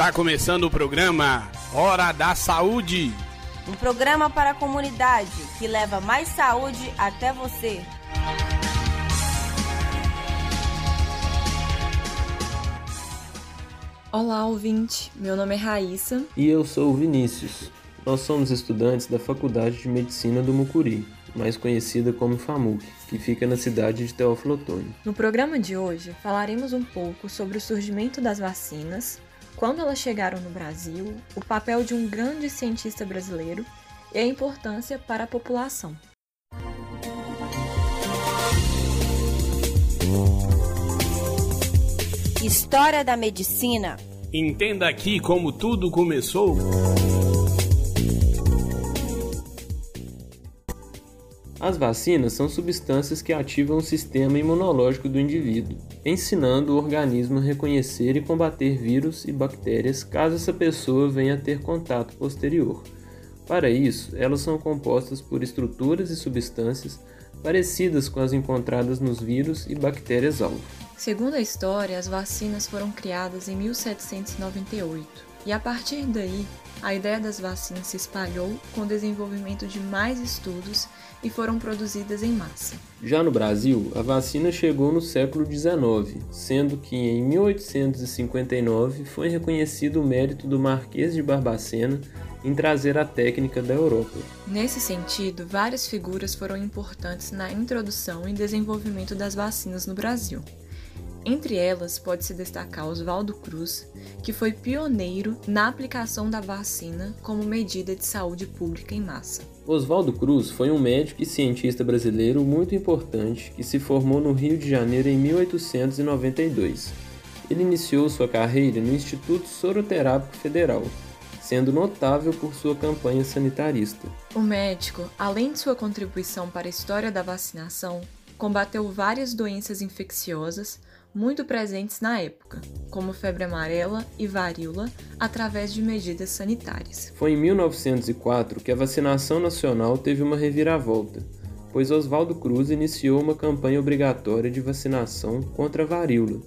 Está começando o programa Hora da Saúde. Um programa para a comunidade que leva mais saúde até você. Olá, ouvinte. Meu nome é Raíssa. E eu sou o Vinícius. Nós somos estudantes da Faculdade de Medicina do Mucuri, mais conhecida como FAMUC, que fica na cidade de Teófilo Otoni. No programa de hoje, falaremos um pouco sobre o surgimento das vacinas, quando elas chegaram no Brasil, o papel de um grande cientista brasileiro e a importância para a população. História da medicina. Entenda aqui como tudo começou. As vacinas são substâncias que ativam o sistema imunológico do indivíduo, ensinando o organismo a reconhecer e combater vírus e bactérias caso essa pessoa venha a ter contato posterior. Para isso, elas são compostas por estruturas e substâncias parecidas com as encontradas nos vírus e bactérias-alvo. Segundo a história, as vacinas foram criadas em 1798 e a partir daí a ideia das vacinas se espalhou com o desenvolvimento de mais estudos e foram produzidas em massa. Já no Brasil, a vacina chegou no século XIX, sendo que em 1859 foi reconhecido o mérito do Marquês de Barbacena em trazer a técnica da Europa. Nesse sentido, várias figuras foram importantes na introdução e desenvolvimento das vacinas no Brasil. Entre elas, pode-se destacar Oswaldo Cruz, que foi pioneiro na aplicação da vacina como medida de saúde pública em massa. Oswaldo Cruz foi um médico e cientista brasileiro muito importante que se formou no Rio de Janeiro em 1892. Ele iniciou sua carreira no Instituto Soroterápico Federal, sendo notável por sua campanha sanitarista. O médico, além de sua contribuição para a história da vacinação, combateu várias doenças infecciosas muito presentes na época, como febre amarela e varíola, através de medidas sanitárias. Foi em 1904 que a vacinação nacional teve uma reviravolta, pois Oswaldo Cruz iniciou uma campanha obrigatória de vacinação contra a varíola,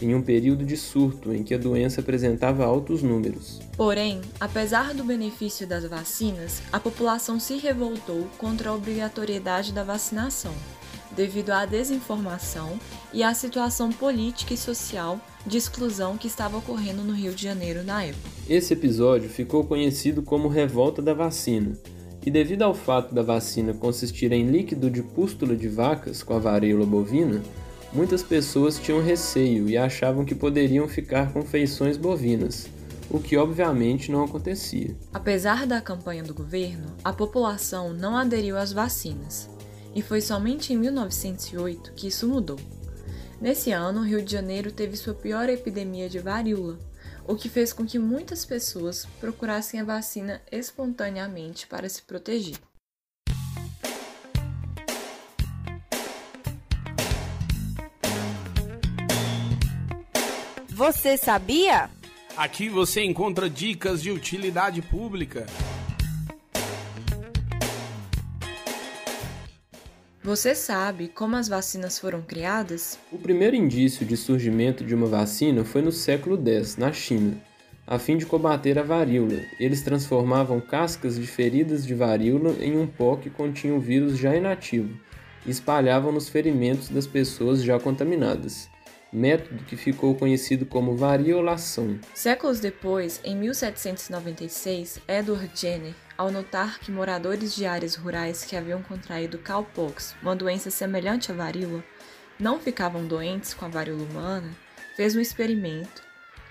em um período de surto em que a doença apresentava altos números. Porém, apesar do benefício das vacinas, a população se revoltou contra a obrigatoriedade da vacinação devido à desinformação e à situação política e social de exclusão que estava ocorrendo no Rio de Janeiro na época. Esse episódio ficou conhecido como Revolta da Vacina, e devido ao fato da vacina consistir em líquido de pústula de vacas com a varíola bovina, muitas pessoas tinham receio e achavam que poderiam ficar com feições bovinas, o que obviamente não acontecia. Apesar da campanha do governo, a população não aderiu às vacinas e foi somente em 1908 que isso mudou. Nesse ano, o Rio de Janeiro teve sua pior epidemia de varíola, o que fez com que muitas pessoas procurassem a vacina espontaneamente para se proteger. Você sabia? Aqui você encontra dicas de utilidade pública. Você sabe como as vacinas foram criadas? O primeiro indício de surgimento de uma vacina foi no século X, na China. A fim de combater a varíola, eles transformavam cascas de feridas de varíola em um pó que continha o vírus já inativo e espalhavam nos ferimentos das pessoas já contaminadas método que ficou conhecido como variolação. Séculos depois, em 1796, Edward Jenner, ao notar que moradores de áreas rurais que haviam contraído cowpox, uma doença semelhante à varíola, não ficavam doentes com a varíola humana, fez um experimento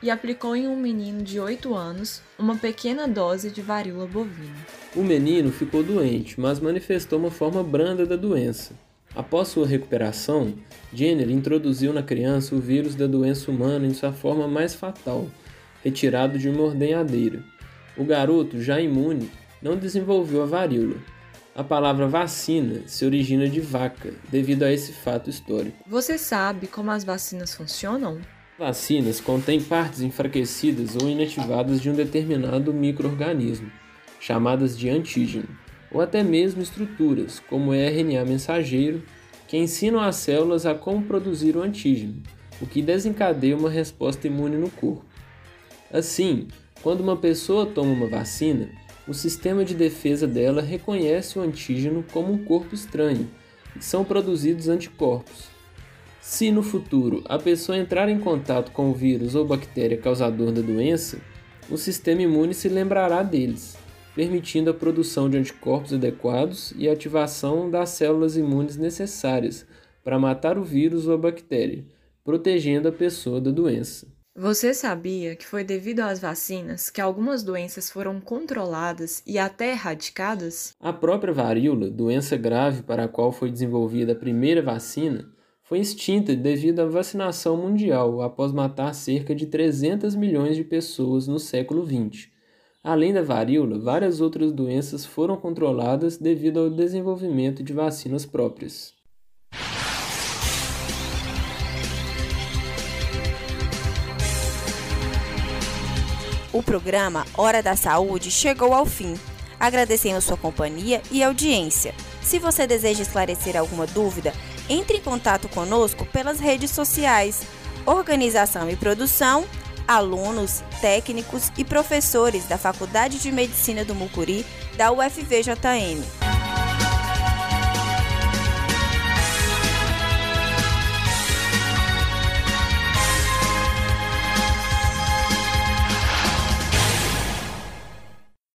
e aplicou em um menino de 8 anos uma pequena dose de varíola bovina. O menino ficou doente, mas manifestou uma forma branda da doença. Após sua recuperação, Jenner introduziu na criança o vírus da doença humana em sua forma mais fatal, retirado de uma ordenhadeira. O garoto, já imune, não desenvolveu a varíola. A palavra vacina se origina de vaca, devido a esse fato histórico. Você sabe como as vacinas funcionam? Vacinas contêm partes enfraquecidas ou inativadas de um determinado microorganismo, chamadas de antígeno ou até mesmo estruturas, como o RNA mensageiro, que ensinam as células a como produzir o antígeno, o que desencadeia uma resposta imune no corpo. Assim, quando uma pessoa toma uma vacina, o sistema de defesa dela reconhece o antígeno como um corpo estranho e são produzidos anticorpos. Se no futuro a pessoa entrar em contato com o vírus ou bactéria causador da doença, o sistema imune se lembrará deles, permitindo a produção de anticorpos adequados e a ativação das células imunes necessárias para matar o vírus ou a bactéria, protegendo a pessoa da doença. Você sabia que foi devido às vacinas que algumas doenças foram controladas e até erradicadas? A própria varíola, doença grave para a qual foi desenvolvida a primeira vacina, foi extinta devido à vacinação mundial após matar cerca de 300 milhões de pessoas no século XX. Além da varíola, várias outras doenças foram controladas devido ao desenvolvimento de vacinas próprias. O programa Hora da Saúde chegou ao fim. Agradecemos sua companhia e audiência. Se você deseja esclarecer alguma dúvida, entre em contato conosco pelas redes sociais. Organização e produção, alunos, técnicos e professores da Faculdade de Medicina do Mucuri da UFVJM.